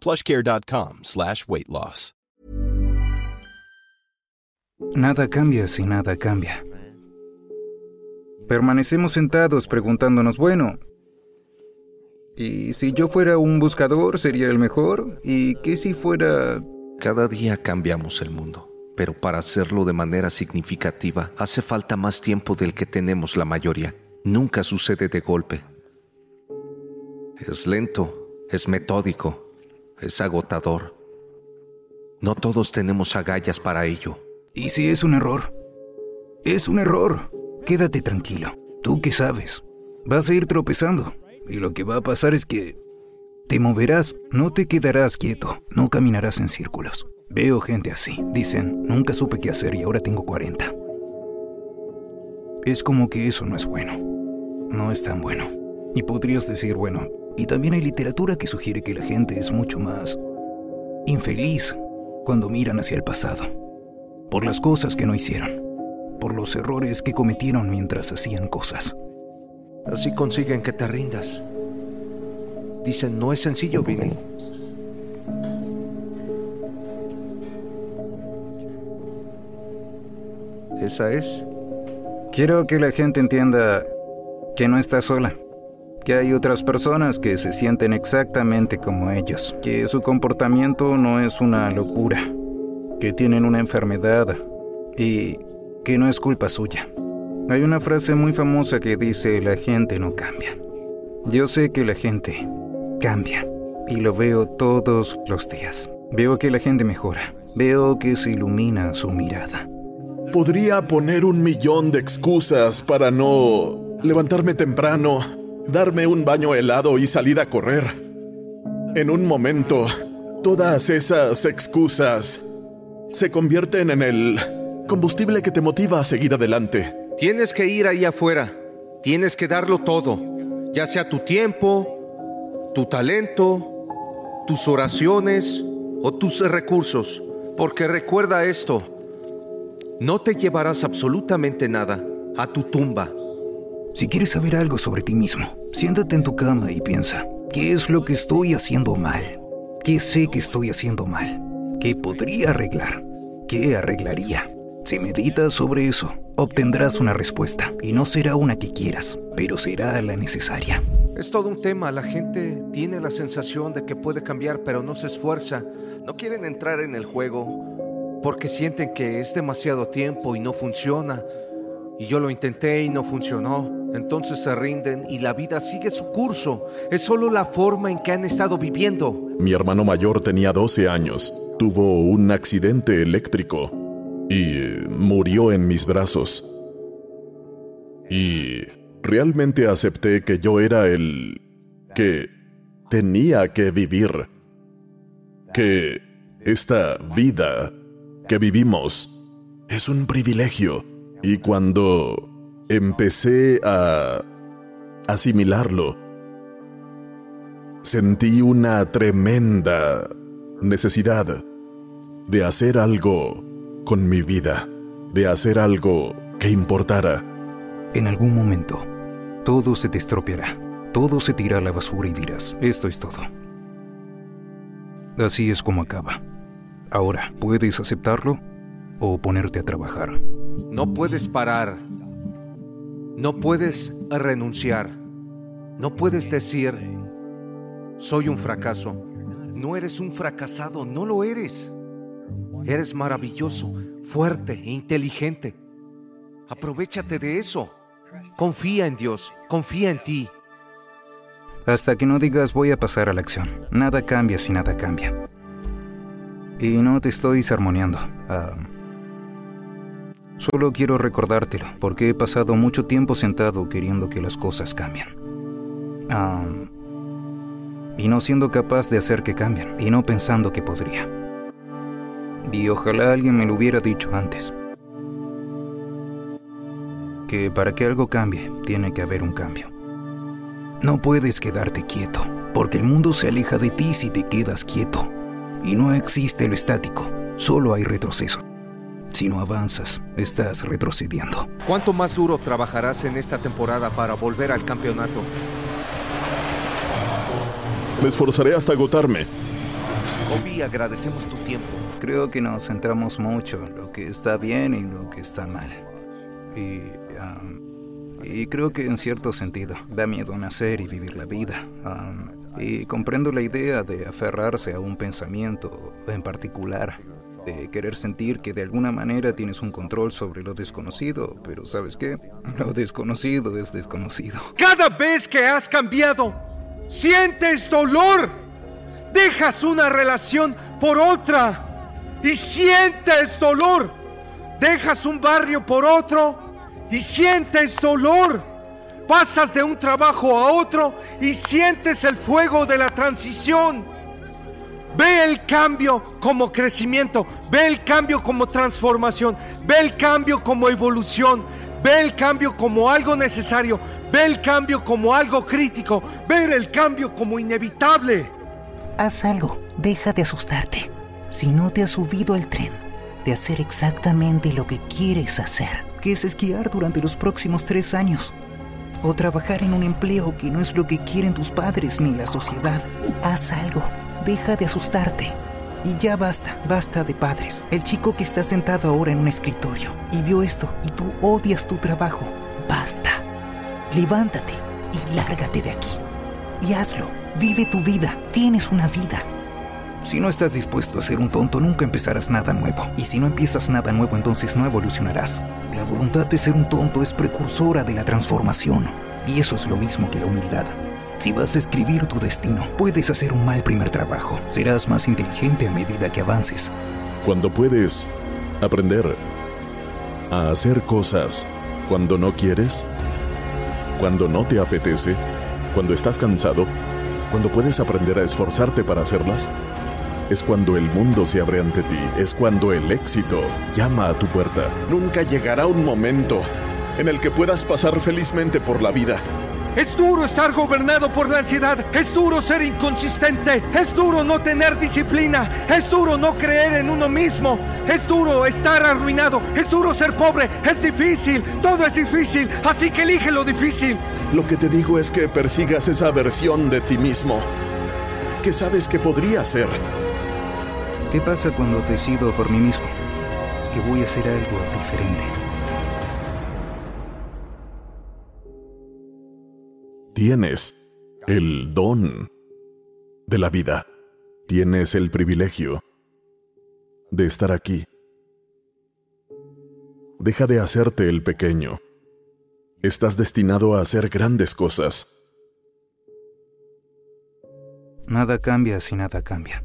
plushcare.com slash weight loss. Nada cambia si nada cambia. Permanecemos sentados preguntándonos, bueno, ¿y si yo fuera un buscador sería el mejor? ¿Y qué si fuera... Cada día cambiamos el mundo, pero para hacerlo de manera significativa hace falta más tiempo del que tenemos la mayoría. Nunca sucede de golpe. Es lento, es metódico, es agotador. No todos tenemos agallas para ello. ¿Y si es un error? Es un error. Quédate tranquilo. Tú qué sabes. Vas a ir tropezando. Y lo que va a pasar es que te moverás, no te quedarás quieto, no caminarás en círculos. Veo gente así. Dicen, nunca supe qué hacer y ahora tengo 40. Es como que eso no es bueno. No es tan bueno. Y podrías decir, bueno, y también hay literatura que sugiere que la gente es mucho más infeliz cuando miran hacia el pasado, por las cosas que no hicieron, por los errores que cometieron mientras hacían cosas. Así consiguen que te rindas. Dicen, no es sencillo, Vinny. ¿Esa es? Quiero que la gente entienda que no está sola, que hay otras personas que se sienten exactamente como ellos, que su comportamiento no es una locura, que tienen una enfermedad y que no es culpa suya. Hay una frase muy famosa que dice la gente no cambia. Yo sé que la gente cambia y lo veo todos los días. Veo que la gente mejora, veo que se ilumina su mirada. Podría poner un millón de excusas para no levantarme temprano, darme un baño helado y salir a correr. En un momento, todas esas excusas se convierten en el combustible que te motiva a seguir adelante. Tienes que ir ahí afuera. Tienes que darlo todo. Ya sea tu tiempo, tu talento, tus oraciones o tus recursos. Porque recuerda esto. No te llevarás absolutamente nada a tu tumba. Si quieres saber algo sobre ti mismo, siéntate en tu cama y piensa, ¿qué es lo que estoy haciendo mal? ¿Qué sé que estoy haciendo mal? ¿Qué podría arreglar? ¿Qué arreglaría? Si meditas sobre eso, obtendrás una respuesta y no será una que quieras, pero será la necesaria. Es todo un tema. La gente tiene la sensación de que puede cambiar, pero no se esfuerza. No quieren entrar en el juego porque sienten que es demasiado tiempo y no funciona. Y yo lo intenté y no funcionó. Entonces se rinden y la vida sigue su curso. Es solo la forma en que han estado viviendo. Mi hermano mayor tenía 12 años. Tuvo un accidente eléctrico y murió en mis brazos. Y realmente acepté que yo era el que tenía que vivir. Que esta vida que vivimos es un privilegio. Y cuando empecé a asimilarlo, sentí una tremenda necesidad de hacer algo con mi vida, de hacer algo que importara. En algún momento, todo se te estropeará, todo se tira a la basura y dirás, esto es todo. Así es como acaba. Ahora, ¿puedes aceptarlo o ponerte a trabajar? No puedes parar. No puedes renunciar. No puedes decir, soy un fracaso. No eres un fracasado, no lo eres. Eres maravilloso, fuerte e inteligente. Aprovechate de eso. Confía en Dios, confía en ti. Hasta que no digas voy a pasar a la acción. Nada cambia si nada cambia. Y no te estoy sermoneando. Ah, solo quiero recordártelo, porque he pasado mucho tiempo sentado queriendo que las cosas cambien. Ah, y no siendo capaz de hacer que cambien, y no pensando que podría. Y ojalá alguien me lo hubiera dicho antes. Que para que algo cambie, tiene que haber un cambio. No puedes quedarte quieto, porque el mundo se aleja de ti si te quedas quieto. Y no existe lo estático, solo hay retroceso. Si no avanzas, estás retrocediendo. ¿Cuánto más duro trabajarás en esta temporada para volver al campeonato? Me esforzaré hasta agotarme. Kobe, agradecemos tu tiempo. Creo que nos centramos mucho en lo que está bien y lo que está mal. Y, um, y creo que en cierto sentido da miedo nacer y vivir la vida. Um, y comprendo la idea de aferrarse a un pensamiento en particular, de querer sentir que de alguna manera tienes un control sobre lo desconocido, pero ¿sabes qué? Lo desconocido es desconocido. Cada vez que has cambiado, sientes dolor. Dejas una relación por otra y sientes dolor. Dejas un barrio por otro y sientes dolor. Pasas de un trabajo a otro y sientes el fuego de la transición. Ve el cambio como crecimiento, ve el cambio como transformación, ve el cambio como evolución, ve el cambio como algo necesario, ve el cambio como algo crítico, ve el cambio como inevitable. Haz algo, deja de asustarte. Si no te has subido al tren, de hacer exactamente lo que quieres hacer, que es esquiar durante los próximos tres años, o trabajar en un empleo que no es lo que quieren tus padres ni la sociedad, haz algo, deja de asustarte. Y ya basta, basta de padres. El chico que está sentado ahora en un escritorio y vio esto y tú odias tu trabajo, basta. Levántate y lárgate de aquí. Y hazlo, vive tu vida, tienes una vida. Si no estás dispuesto a ser un tonto, nunca empezarás nada nuevo. Y si no empiezas nada nuevo, entonces no evolucionarás. La voluntad de ser un tonto es precursora de la transformación. Y eso es lo mismo que la humildad. Si vas a escribir tu destino, puedes hacer un mal primer trabajo. Serás más inteligente a medida que avances. Cuando puedes aprender a hacer cosas cuando no quieres, cuando no te apetece, cuando estás cansado, cuando puedes aprender a esforzarte para hacerlas, es cuando el mundo se abre ante ti, es cuando el éxito llama a tu puerta. Nunca llegará un momento en el que puedas pasar felizmente por la vida es duro estar gobernado por la ansiedad. Es duro ser inconsistente. Es duro no tener disciplina. Es duro no creer en uno mismo. Es duro estar arruinado. Es duro ser pobre. Es difícil. Todo es difícil. Así que elige lo difícil. Lo que te digo es que persigas esa versión de ti mismo que sabes que podría ser. ¿Qué pasa cuando decido por mí mismo que voy a hacer algo diferente? Tienes el don de la vida. Tienes el privilegio de estar aquí. Deja de hacerte el pequeño. Estás destinado a hacer grandes cosas. Nada cambia si nada cambia.